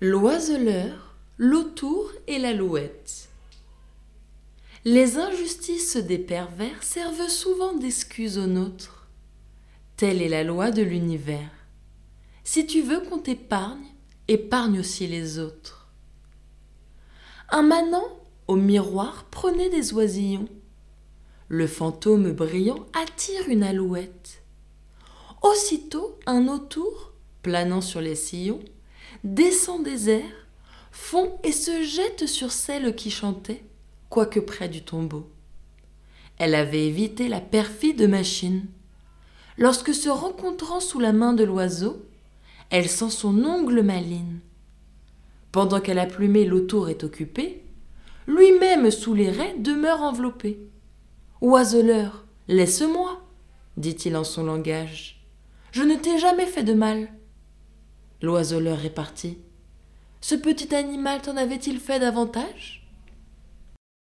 L'oiseleur, l'autour et l'alouette. Les injustices des pervers servent souvent d'excuse aux nôtres. Telle est la loi de l'univers. Si tu veux qu'on t'épargne, épargne aussi les autres. Un manant, au miroir, prenait des oisillons. Le fantôme brillant attire une alouette. Aussitôt, un autour, planant sur les sillons, descend des airs, fond et se jette sur celle qui chantait, quoique près du tombeau. Elle avait évité la perfide machine. Lorsque se rencontrant sous la main de l'oiseau, elle sent son ongle maline. Pendant qu'elle a plumé l'autour est occupé, lui-même sous les raies demeure enveloppé. Oiseleur, laisse-moi, dit-il en son langage. Je ne t'ai jamais fait de mal. L'oiseleur est parti. Ce petit animal t'en avait-il fait davantage?